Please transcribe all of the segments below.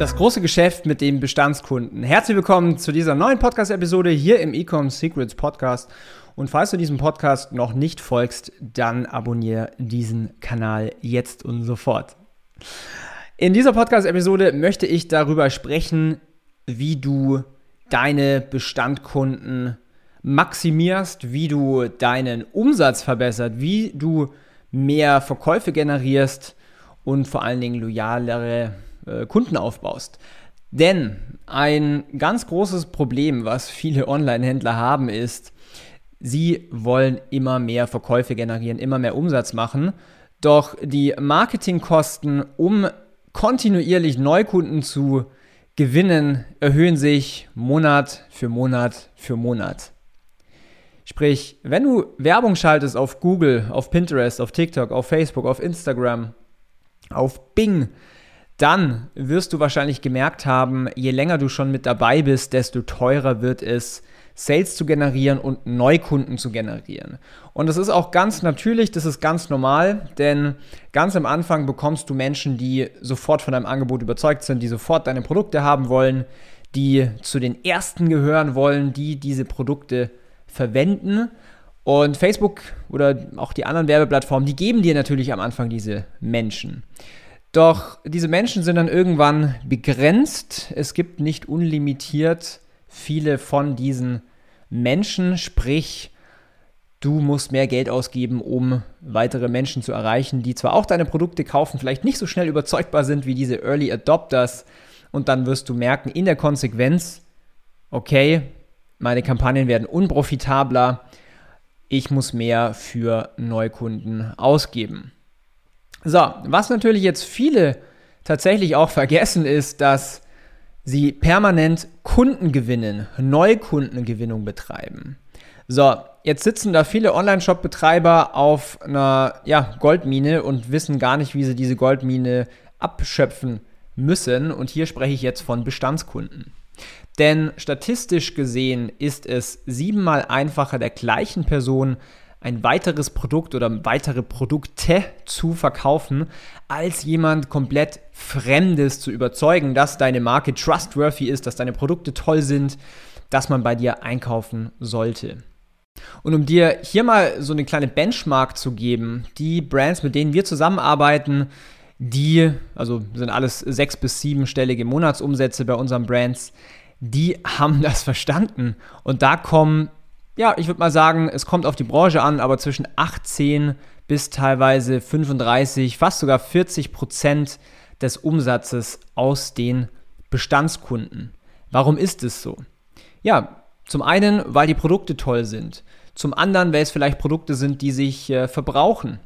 Das große Geschäft mit dem Bestandskunden. Herzlich willkommen zu dieser neuen Podcast-Episode hier im Ecom Secrets Podcast. Und falls du diesem Podcast noch nicht folgst, dann abonniere diesen Kanal jetzt und sofort. In dieser Podcast-Episode möchte ich darüber sprechen, wie du deine Bestandkunden maximierst, wie du deinen Umsatz verbessert, wie du mehr Verkäufe generierst und vor allen Dingen loyalere äh, Kunden aufbaust. Denn ein ganz großes Problem, was viele Online-Händler haben, ist, sie wollen immer mehr Verkäufe generieren, immer mehr Umsatz machen. Doch die Marketingkosten, um kontinuierlich Neukunden zu gewinnen, erhöhen sich Monat für Monat für Monat. Sprich, wenn du Werbung schaltest auf Google, auf Pinterest, auf TikTok, auf Facebook, auf Instagram, auf Bing, dann wirst du wahrscheinlich gemerkt haben, je länger du schon mit dabei bist, desto teurer wird es, Sales zu generieren und Neukunden zu generieren. Und das ist auch ganz natürlich, das ist ganz normal, denn ganz am Anfang bekommst du Menschen, die sofort von deinem Angebot überzeugt sind, die sofort deine Produkte haben wollen, die zu den ersten gehören wollen, die diese Produkte verwenden. Und Facebook oder auch die anderen Werbeplattformen, die geben dir natürlich am Anfang diese Menschen. Doch diese Menschen sind dann irgendwann begrenzt. Es gibt nicht unlimitiert viele von diesen Menschen, sprich, du musst mehr Geld ausgeben, um weitere Menschen zu erreichen, die zwar auch deine Produkte kaufen, vielleicht nicht so schnell überzeugbar sind wie diese Early Adopters. Und dann wirst du merken, in der Konsequenz, okay, meine Kampagnen werden unprofitabler, ich muss mehr für Neukunden ausgeben. So, was natürlich jetzt viele tatsächlich auch vergessen ist, dass sie permanent Kunden gewinnen, Neukundengewinnung betreiben. So, jetzt sitzen da viele Online-Shop-Betreiber auf einer ja, Goldmine und wissen gar nicht, wie sie diese Goldmine abschöpfen müssen. Und hier spreche ich jetzt von Bestandskunden. Denn statistisch gesehen ist es siebenmal einfacher der gleichen Person ein weiteres Produkt oder weitere Produkte zu verkaufen, als jemand komplett Fremdes zu überzeugen, dass deine Marke trustworthy ist, dass deine Produkte toll sind, dass man bei dir einkaufen sollte. Und um dir hier mal so eine kleine Benchmark zu geben, die Brands, mit denen wir zusammenarbeiten, die, also sind alles sechs- bis siebenstellige Monatsumsätze bei unseren Brands, die haben das verstanden. Und da kommen ja, ich würde mal sagen, es kommt auf die Branche an, aber zwischen 18 bis teilweise 35, fast sogar 40 Prozent des Umsatzes aus den Bestandskunden. Warum ist es so? Ja, zum einen, weil die Produkte toll sind. Zum anderen, weil es vielleicht Produkte sind, die sich äh, verbrauchen.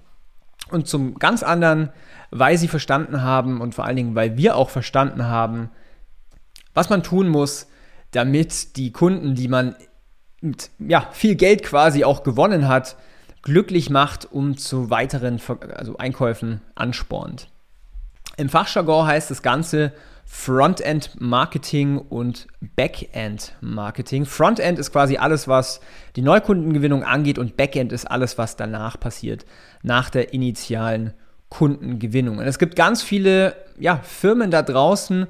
Und zum ganz anderen, weil sie verstanden haben und vor allen Dingen, weil wir auch verstanden haben, was man tun muss, damit die Kunden, die man mit ja, viel Geld quasi auch gewonnen hat, glücklich macht und zu weiteren also Einkäufen anspornt. Im Fachjargon heißt das Ganze Frontend Marketing und Backend Marketing. Frontend ist quasi alles, was die Neukundengewinnung angeht und Backend ist alles, was danach passiert, nach der initialen Kundengewinnung. Und es gibt ganz viele ja, Firmen da draußen,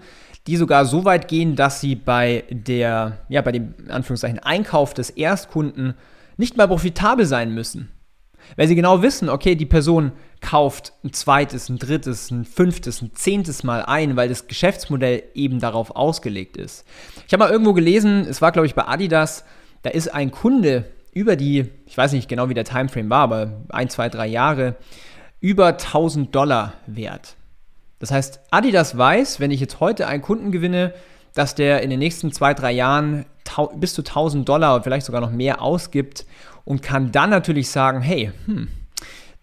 die sogar so weit gehen, dass sie bei der, ja, bei dem Anführungszeichen Einkauf des Erstkunden nicht mal profitabel sein müssen. Weil sie genau wissen, okay, die Person kauft ein zweites, ein drittes, ein fünftes, ein zehntes Mal ein, weil das Geschäftsmodell eben darauf ausgelegt ist. Ich habe mal irgendwo gelesen, es war glaube ich bei Adidas, da ist ein Kunde über die, ich weiß nicht genau wie der Timeframe war, aber ein, zwei, drei Jahre, über 1000 Dollar wert. Das heißt, Adidas weiß, wenn ich jetzt heute einen Kunden gewinne, dass der in den nächsten zwei, drei Jahren bis zu 1000 Dollar und vielleicht sogar noch mehr ausgibt und kann dann natürlich sagen, hey, hm,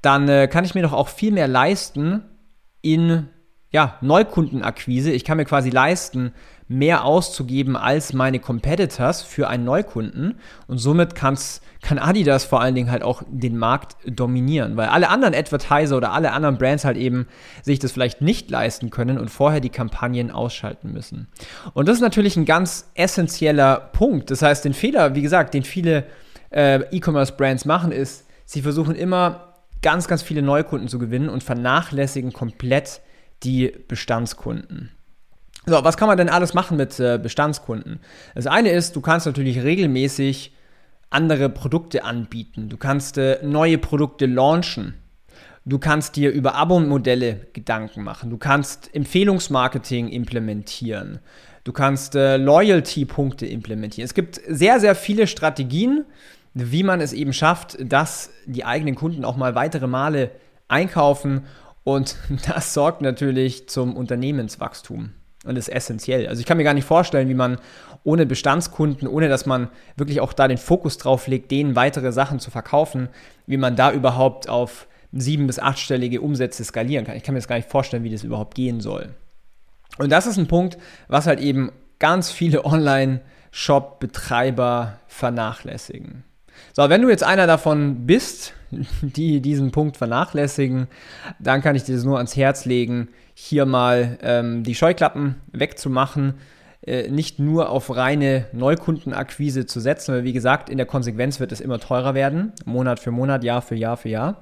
dann äh, kann ich mir doch auch viel mehr leisten in ja, Neukundenakquise. Ich kann mir quasi leisten, mehr auszugeben als meine Competitors für einen Neukunden. Und somit kann's, kann Adidas vor allen Dingen halt auch den Markt dominieren, weil alle anderen Advertiser oder alle anderen Brands halt eben sich das vielleicht nicht leisten können und vorher die Kampagnen ausschalten müssen. Und das ist natürlich ein ganz essentieller Punkt. Das heißt, den Fehler, wie gesagt, den viele äh, E-Commerce-Brands machen, ist, sie versuchen immer ganz, ganz viele Neukunden zu gewinnen und vernachlässigen komplett die Bestandskunden. So, was kann man denn alles machen mit äh, Bestandskunden? Das eine ist, du kannst natürlich regelmäßig andere Produkte anbieten. Du kannst äh, neue Produkte launchen. Du kannst dir über Abo-Modelle Gedanken machen. Du kannst Empfehlungsmarketing implementieren. Du kannst äh, Loyalty-Punkte implementieren. Es gibt sehr, sehr viele Strategien, wie man es eben schafft, dass die eigenen Kunden auch mal weitere Male einkaufen. Und das sorgt natürlich zum Unternehmenswachstum und ist essentiell. Also ich kann mir gar nicht vorstellen, wie man ohne Bestandskunden, ohne dass man wirklich auch da den Fokus drauf legt, denen weitere Sachen zu verkaufen, wie man da überhaupt auf sieben- bis achtstellige Umsätze skalieren kann. Ich kann mir das gar nicht vorstellen, wie das überhaupt gehen soll. Und das ist ein Punkt, was halt eben ganz viele Online-Shop-Betreiber vernachlässigen. So, wenn du jetzt einer davon bist, die diesen Punkt vernachlässigen, dann kann ich dir das nur ans Herz legen, hier mal ähm, die Scheuklappen wegzumachen, äh, nicht nur auf reine Neukundenakquise zu setzen, weil wie gesagt, in der Konsequenz wird es immer teurer werden, Monat für Monat, Jahr für Jahr für Jahr.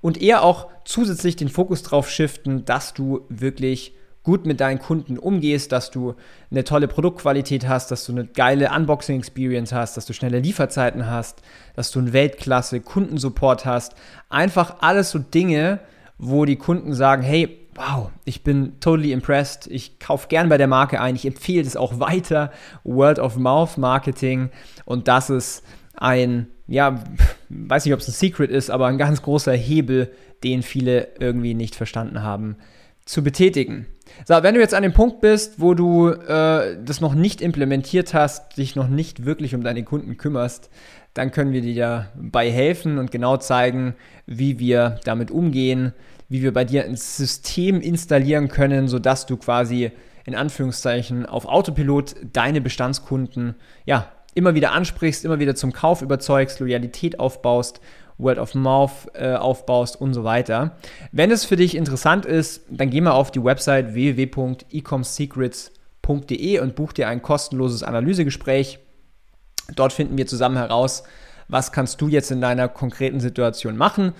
Und eher auch zusätzlich den Fokus drauf shiften, dass du wirklich gut mit deinen Kunden umgehst, dass du eine tolle Produktqualität hast, dass du eine geile Unboxing-Experience hast, dass du schnelle Lieferzeiten hast, dass du einen Weltklasse-Kundensupport hast. Einfach alles so Dinge, wo die Kunden sagen, hey, wow, ich bin totally impressed, ich kaufe gern bei der Marke ein, ich empfehle das auch weiter, Word of Mouth Marketing. Und das ist ein, ja, weiß nicht, ob es ein Secret ist, aber ein ganz großer Hebel, den viele irgendwie nicht verstanden haben, zu betätigen. So, wenn du jetzt an dem Punkt bist, wo du äh, das noch nicht implementiert hast, dich noch nicht wirklich um deine Kunden kümmerst, dann können wir dir dabei helfen und genau zeigen, wie wir damit umgehen, wie wir bei dir ein System installieren können, sodass du quasi in Anführungszeichen auf Autopilot deine Bestandskunden ja immer wieder ansprichst, immer wieder zum Kauf überzeugst, Loyalität aufbaust Word of Mouth äh, aufbaust und so weiter. Wenn es für dich interessant ist, dann geh mal auf die Website www.ecomsecrets.de und buch dir ein kostenloses Analysegespräch. Dort finden wir zusammen heraus, was kannst du jetzt in deiner konkreten Situation machen.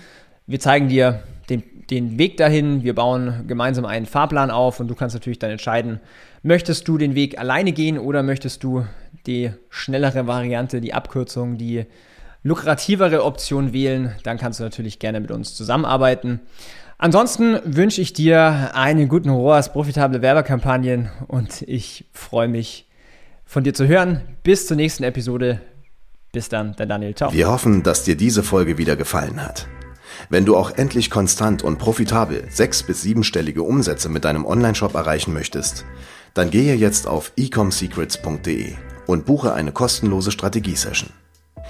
Wir zeigen dir den, den Weg dahin, wir bauen gemeinsam einen Fahrplan auf und du kannst natürlich dann entscheiden, möchtest du den Weg alleine gehen oder möchtest du die schnellere Variante, die Abkürzung, die lukrativere Option wählen, dann kannst du natürlich gerne mit uns zusammenarbeiten. Ansonsten wünsche ich dir einen guten ROAS, profitable Werbekampagnen und ich freue mich von dir zu hören. Bis zur nächsten Episode. Bis dann, dein Daniel. Ciao. Wir hoffen, dass dir diese Folge wieder gefallen hat. Wenn du auch endlich konstant und profitabel sechs- bis siebenstellige Umsätze mit deinem Onlineshop erreichen möchtest, dann gehe jetzt auf ecomsecrets.de und buche eine kostenlose Strategiesession.